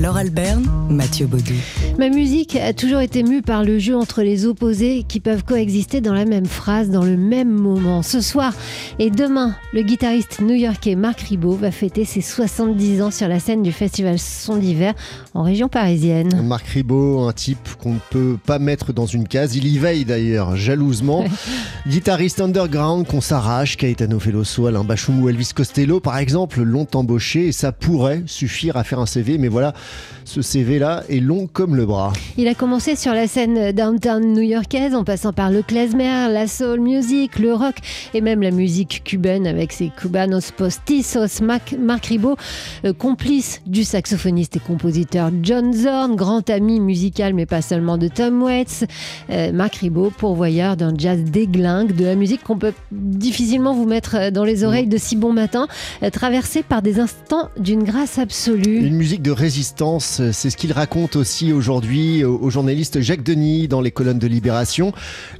Laure Alberne, Mathieu Baudou. Ma musique a toujours été mue par le jeu entre les opposés qui peuvent coexister dans la même phrase, dans le même moment. Ce soir et demain, le guitariste new-yorkais Marc Ribot va fêter ses 70 ans sur la scène du festival Son d'hiver en région parisienne. Marc Ribot, un type qu'on ne peut pas mettre dans une case. Il y veille d'ailleurs, jalousement. Guitariste underground qu'on s'arrache, Caetano Veloso, Alain Bachung ou Elvis Costello, par exemple, l'ont embauché et ça pourrait suffire à faire un CV. Mais voilà, ce CV-là est long comme le bras. Il a commencé sur la scène downtown new-yorkaise en passant par le klezmer, la soul music, le rock et même la musique cubaine avec ses cubanos postizos. Marc Ribot, euh, complice du saxophoniste et compositeur John Zorn, grand ami musical mais pas seulement de Tom Waits. Euh, Marc Ribot, pourvoyeur d'un jazz déglingue, de la musique qu'on peut difficilement vous mettre euh, dans les oreilles de si bon matin, traversé par des instants d'une grâce absolue. Une musique de résistance c'est ce qu'il raconte aussi aujourd'hui au journaliste Jacques Denis dans les colonnes de Libération.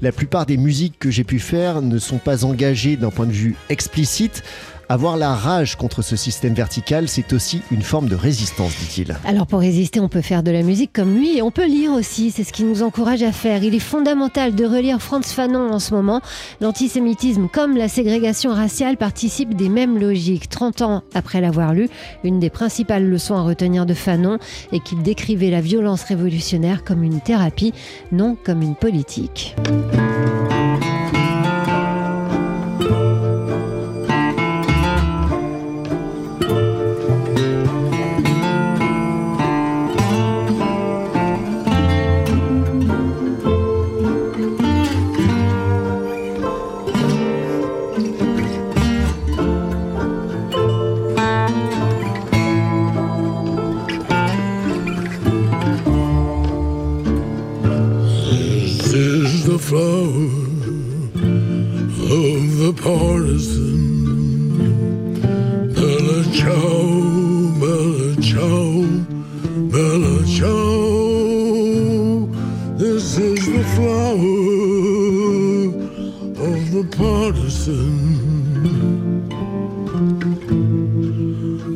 La plupart des musiques que j'ai pu faire ne sont pas engagées d'un point de vue explicite. Avoir la rage contre ce système vertical, c'est aussi une forme de résistance, dit-il. Alors pour résister, on peut faire de la musique comme lui et on peut lire aussi, c'est ce qui nous encourage à faire. Il est fondamental de relire Franz Fanon en ce moment. L'antisémitisme comme la ségrégation raciale participent des mêmes logiques. 30 ans après l'avoir lu, une des principales leçons à retenir de Fanon est qu'il décrivait la violence révolutionnaire comme une thérapie, non comme une politique. Flower of the partisan. Bella ciao, bella ciao, bella ciao. This is the flower of the partisan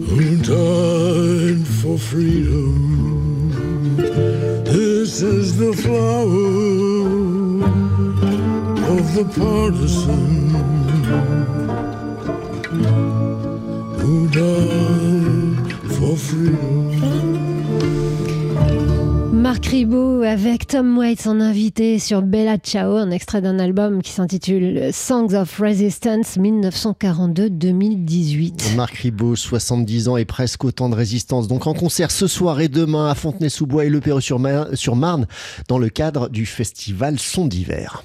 who died for freedom. This is the flower the partisan who died for Marc Ribot avec Tom Waits en invité sur Bella Ciao, un extrait d'un album qui s'intitule Songs of Resistance 1942-2018. Marc Ribot, 70 ans et presque autant de résistance. Donc en concert ce soir et demain à Fontenay-sous-Bois et Le Perreux-sur-Marne dans le cadre du festival Son d'hiver.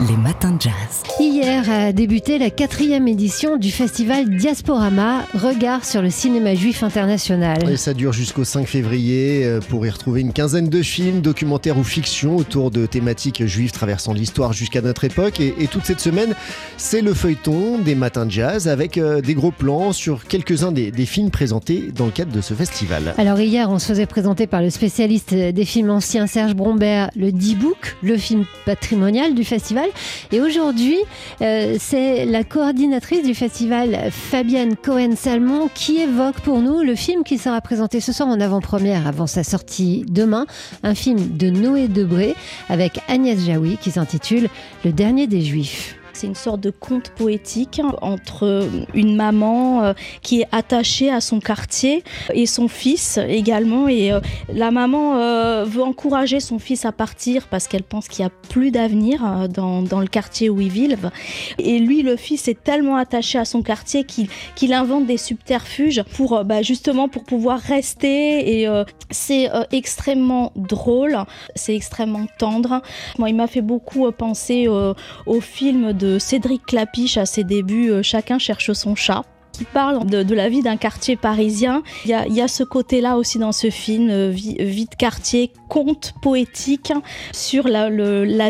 Les matins de jazz. Hier a débuté la quatrième édition du festival Diasporama, regard sur le cinéma juif international. Et ça dure jusqu'au 5 février euh, pour y retrouver une quinzaine de films, documentaires ou fictions autour de thématiques juives traversant l'histoire jusqu'à notre époque. Et, toute cette semaine, c'est le feuilleton des matins de jazz avec euh, des gros plans sur quelques-uns des, des films présentés dans le cadre de ce festival. Alors hier, on se faisait présenter par le spécialiste des films anciens Serge Brombert le D-Book, le film patrimonial du festival. Et aujourd'hui, euh, c'est la coordinatrice du festival, Fabienne Cohen-Salmon, qui évoque pour nous le film qui sera présenté ce soir en avant-première avant sa sortie demain, un film de Noé Debré avec Agnès Jaoui qui s'intitule Le dernier des Juifs. C'est une sorte de conte poétique entre une maman euh, qui est attachée à son quartier et son fils également. Et euh, la maman euh, veut encourager son fils à partir parce qu'elle pense qu'il n'y a plus d'avenir dans, dans, le quartier où ils vivent. Et lui, le fils, est tellement attaché à son quartier qu'il invente des subterfuges pour bah, justement pour pouvoir rester. Et c'est extrêmement drôle, c'est extrêmement tendre. Moi, il m'a fait beaucoup penser au film de Cédric Clapiche à ses débuts, euh, Chacun cherche son chat qui parle de, la vie d'un quartier parisien. Il y a, ce côté-là aussi dans ce film, euh, vie, de quartier, conte poétique sur la,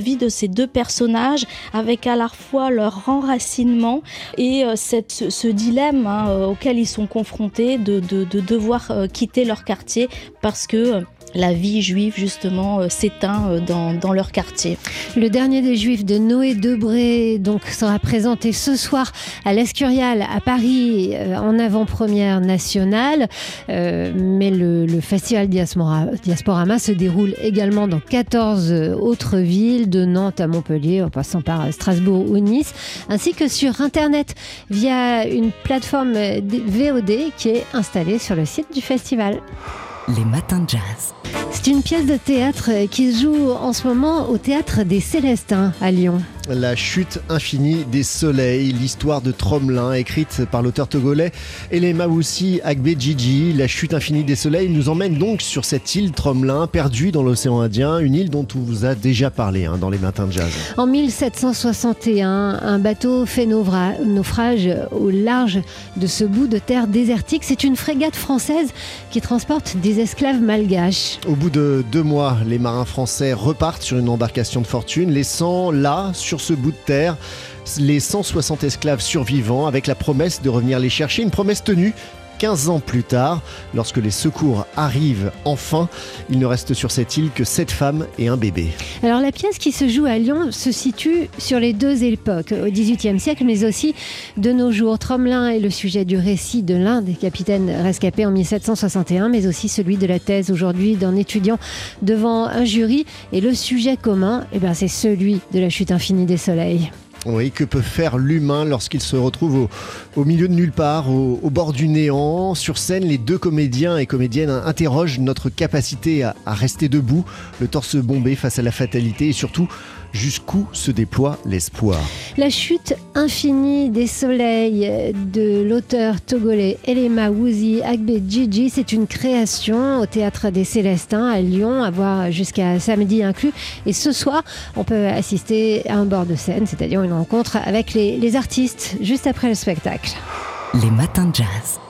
vie de ces deux personnages, avec à la fois leur enracinement et euh, ce, dilemme hein, auquel ils sont confrontés de devoir quitter leur quartier parce que la vie juive justement euh, s'éteint euh, dans, dans, leur quartier. Le dernier des juifs de Noé Debré donc sera présenté ce soir à l'Escurial à Paris euh, en avant-première nationale. Euh, mais le, festival Diaspora, Diasporama se déroule également dans 14 autres villes, de Nantes à Montpellier, en passant par Strasbourg ou Nice, ainsi que sur Internet via une plateforme VOD qui est installée sur le site du festival. Les matins de jazz. C'est une pièce de théâtre qui se joue en ce moment au théâtre des Célestins à Lyon. La chute infinie des soleils, l'histoire de Tromelin, écrite par l'auteur togolais Elema Woussi Agbe Gigi. La chute infinie des soleils nous emmène donc sur cette île Tromelin, perdue dans l'océan Indien, une île dont on vous a déjà parlé hein, dans les matins de jazz. En 1761, un bateau fait naufrage au large de ce bout de terre désertique. C'est une frégate française qui transporte des esclaves malgaches. Au bout de deux mois, les marins français repartent sur une embarcation de fortune, laissant là, sur ce bout de terre, les 160 esclaves survivants avec la promesse de revenir les chercher, une promesse tenue 15 ans plus tard, lorsque les secours arrivent enfin, il ne reste sur cette île que 7 femmes et un bébé. Alors la pièce qui se joue à Lyon se situe sur les deux époques, au XVIIIe siècle, mais aussi de nos jours. Tromelin est le sujet du récit de l'un des capitaines rescapés en 1761, mais aussi celui de la thèse aujourd'hui d'un étudiant devant un jury. Et le sujet commun, eh ben, c'est celui de la chute infinie des soleils. Oui, que peut faire l'humain lorsqu'il se retrouve au, milieu de nulle part, au, bord du néant Sur scène, les deux comédiens et comédiennes interrogent notre capacité à rester debout, le torse bombé face à la fatalité et surtout jusqu'où se déploie l'espoir. La chute infinie des soleils de l'auteur togolais Elema Wouzi Agbe Gigi, c'est une création au Théâtre des Célestins à Lyon, à voir jusqu'à samedi inclus. Et ce soir, on peut assister à un bord de scène, c'est-à-dire une rencontre avec les, les artistes juste après le spectacle. Les matins de jazz.